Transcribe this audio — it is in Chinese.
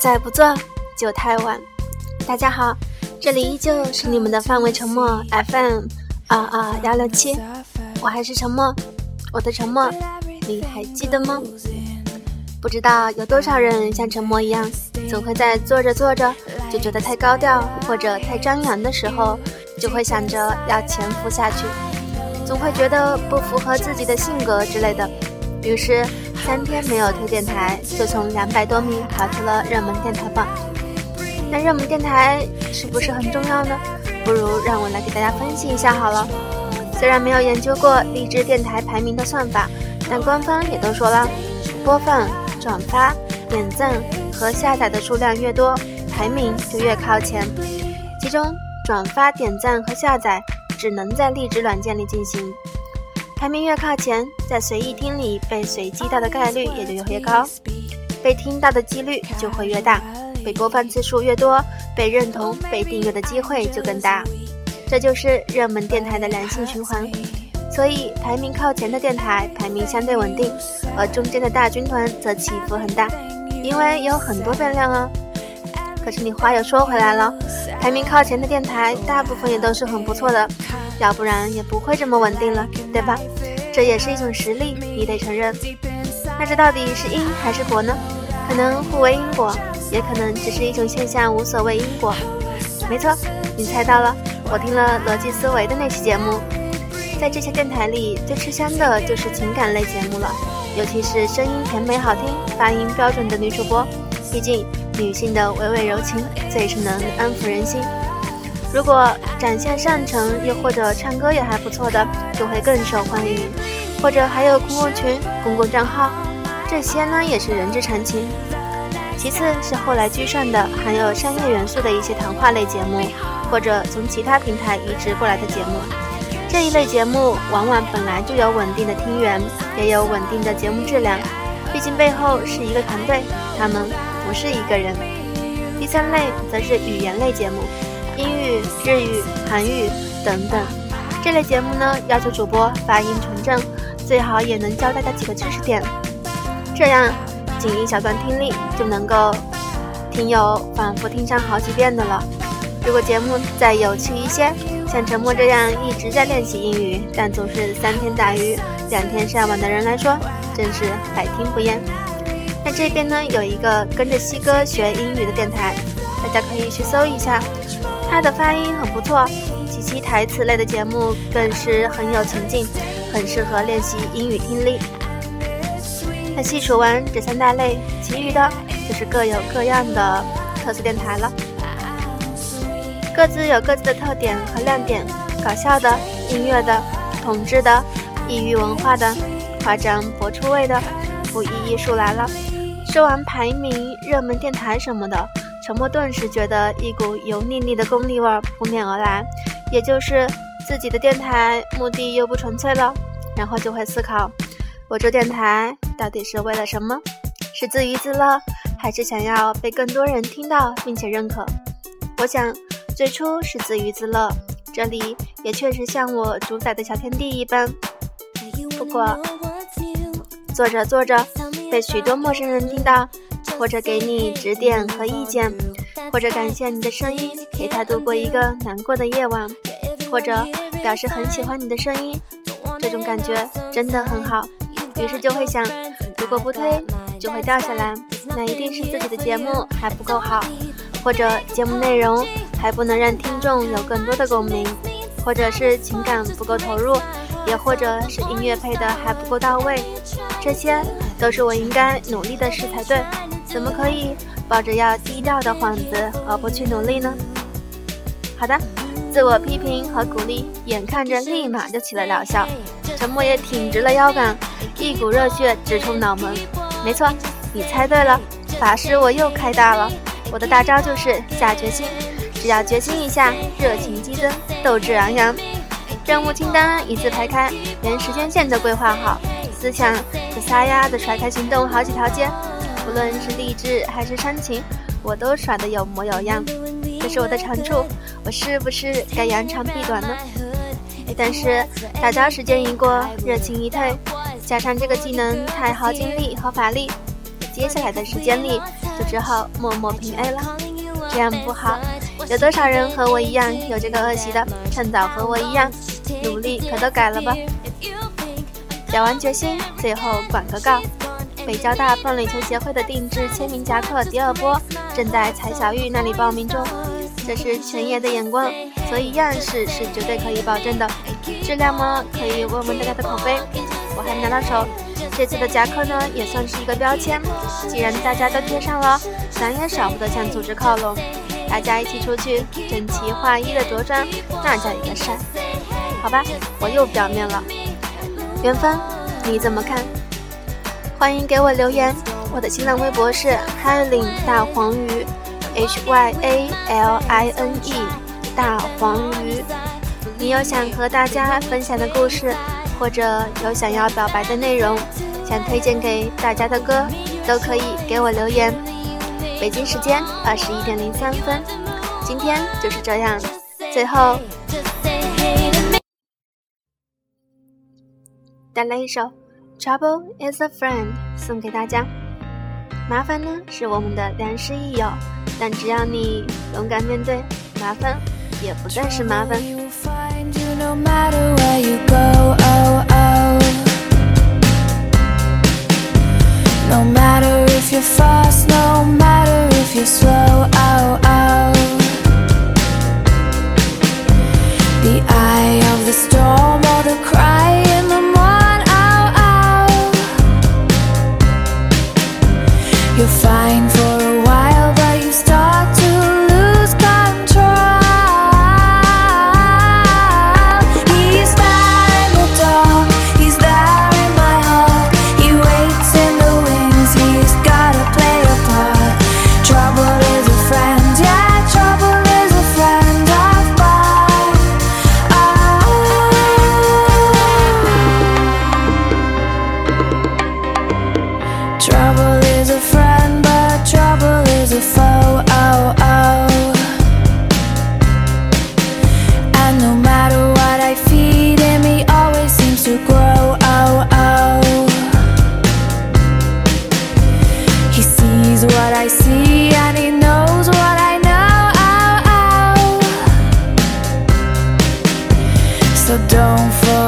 再不做就太晚。大家好，这里依旧是你们的范围沉默 FM 二二幺六七，我还是沉默，我的沉默你还记得吗？不知道有多少人像沉默一样，总会在做着做着就觉得太高调或者太张扬的时候，就会想着要潜伏下去，总会觉得不符合自己的性格之类的，于是。三天没有推电台，就从两百多名跑出了热门电台榜。那热门电台是不是很重要呢？不如让我来给大家分析一下好了。虽然没有研究过荔枝电台排名的算法，但官方也都说了，播放、转发、点赞和下载的数量越多，排名就越靠前。其中，转发、点赞和下载只能在荔枝软件里进行。排名越靠前，在随意听里被随机到的概率也就越高，被听到的几率就会越大，被播放次数越多，被认同、被订阅的机会就更大。这就是热门电台的良性循环。所以，排名靠前的电台排名相对稳定，而中间的大军团则起伏很大，因为有很多变量啊。可是你话又说回来了，排名靠前的电台大部分也都是很不错的。要不然也不会这么稳定了，对吧？这也是一种实力，你得承认。那这到底是因还是果呢？可能互为因果，也可能只是一种现象，无所谓因果。没错，你猜到了。我听了逻辑思维的那期节目，在这些电台里最吃香的就是情感类节目了，尤其是声音甜美好听、发音标准的女主播。毕竟女性的娓娓柔情最是能安抚人心。如果展现上乘，又或者唱歌也还不错的，就会更受欢迎。或者还有公共群、公共账号，这些呢也是人之常情。其次是后来居上的含有商业元素的一些谈话类节目，或者从其他平台移植过来的节目。这一类节目往往本来就有稳定的听源，也有稳定的节目质量。毕竟背后是一个团队，他们不是一个人。第三类则是语言类节目。日语、韩语等等，这类节目呢，要求主播发音纯正，最好也能教大家几个知识点，这样仅一小段听力就能够听友反复听上好几遍的了。如果节目再有趣一些，像陈默这样一直在练习英语，但总是三天打鱼两天晒网的人来说，真是百听不厌。那这边呢，有一个跟着西哥学英语的电台，大家可以去搜一下。他的发音很不错，几期台词类的节目更是很有情境，很适合练习英语听力。那细数完这三大类，其余的就是各有各样的特色电台了，各自有各自的特点和亮点，搞笑的、音乐的、统治的、异域文化的、夸张博出位的，不一一数来了。说完排名、热门电台什么的。沉默顿时觉得一股油腻腻的功利味扑面而来，也就是自己的电台目的又不纯粹了，然后就会思考：我做电台到底是为了什么？是自娱自乐，还是想要被更多人听到并且认可？我想最初是自娱自乐，这里也确实像我主宰的小天地一般。不过做着做着，被许多陌生人听到。或者给你指点和意见，或者感谢你的声音陪他度过一个难过的夜晚，或者表示很喜欢你的声音，这种感觉真的很好。于是就会想，如果不推就会掉下来，那一定是自己的节目还不够好，或者节目内容还不能让听众有更多的共鸣，或者是情感不够投入，也或者是音乐配的还不够到位，这些都是我应该努力的事才对。怎么可以抱着要低调的幌子而不去努力呢？好的，自我批评和鼓励，眼看着立马就起了疗效。陈默也挺直了腰杆，一股热血直冲脑门。没错，你猜对了，法师我又开大了。我的大招就是下决心，只要决心一下，热情激增，斗志昂扬。任务清单一字排开，连时间线都规划好，思想就撒丫子甩开行动好几条街。无论是励志还是煽情，我都耍得有模有样，这是我的长处。我是不是该扬长避短呢？但是大招时间一过，热情一退，加上这个技能太耗精力和法力，接下来的时间里就只好默默平 A 了。这样不好。有多少人和我一样有这个恶习的？趁早和我一样努力，可都改了吧。表完决心，最后广个告：北交大棒垒球协会的定制签名夹克第二波正在蔡小玉那里报名中。这是全爷的眼光，所以样式是绝对可以保证的。质量吗？可以问问大家的口碑。我还没拿到手。这次的夹克呢，也算是一个标签。既然大家都贴上了，咱也少不得向组织靠拢。大家一起出去，整齐划一的着装，那叫一个帅。好吧，我又表面了。元芳，你怎么看？欢迎给我留言。我的新浪微博是 Hyaline 大黄鱼，H Y A L I N E 大黄鱼。你有想和大家分享的故事，或者有想要表白的内容，想推荐给大家的歌，都可以给我留言。北京时间二十一点零三分，今天就是这样。最后，带来一首《Trouble Is a Friend》送给大家。麻烦呢是我们的良师益友，但只要你勇敢面对，麻烦也不再是麻烦。so don't fall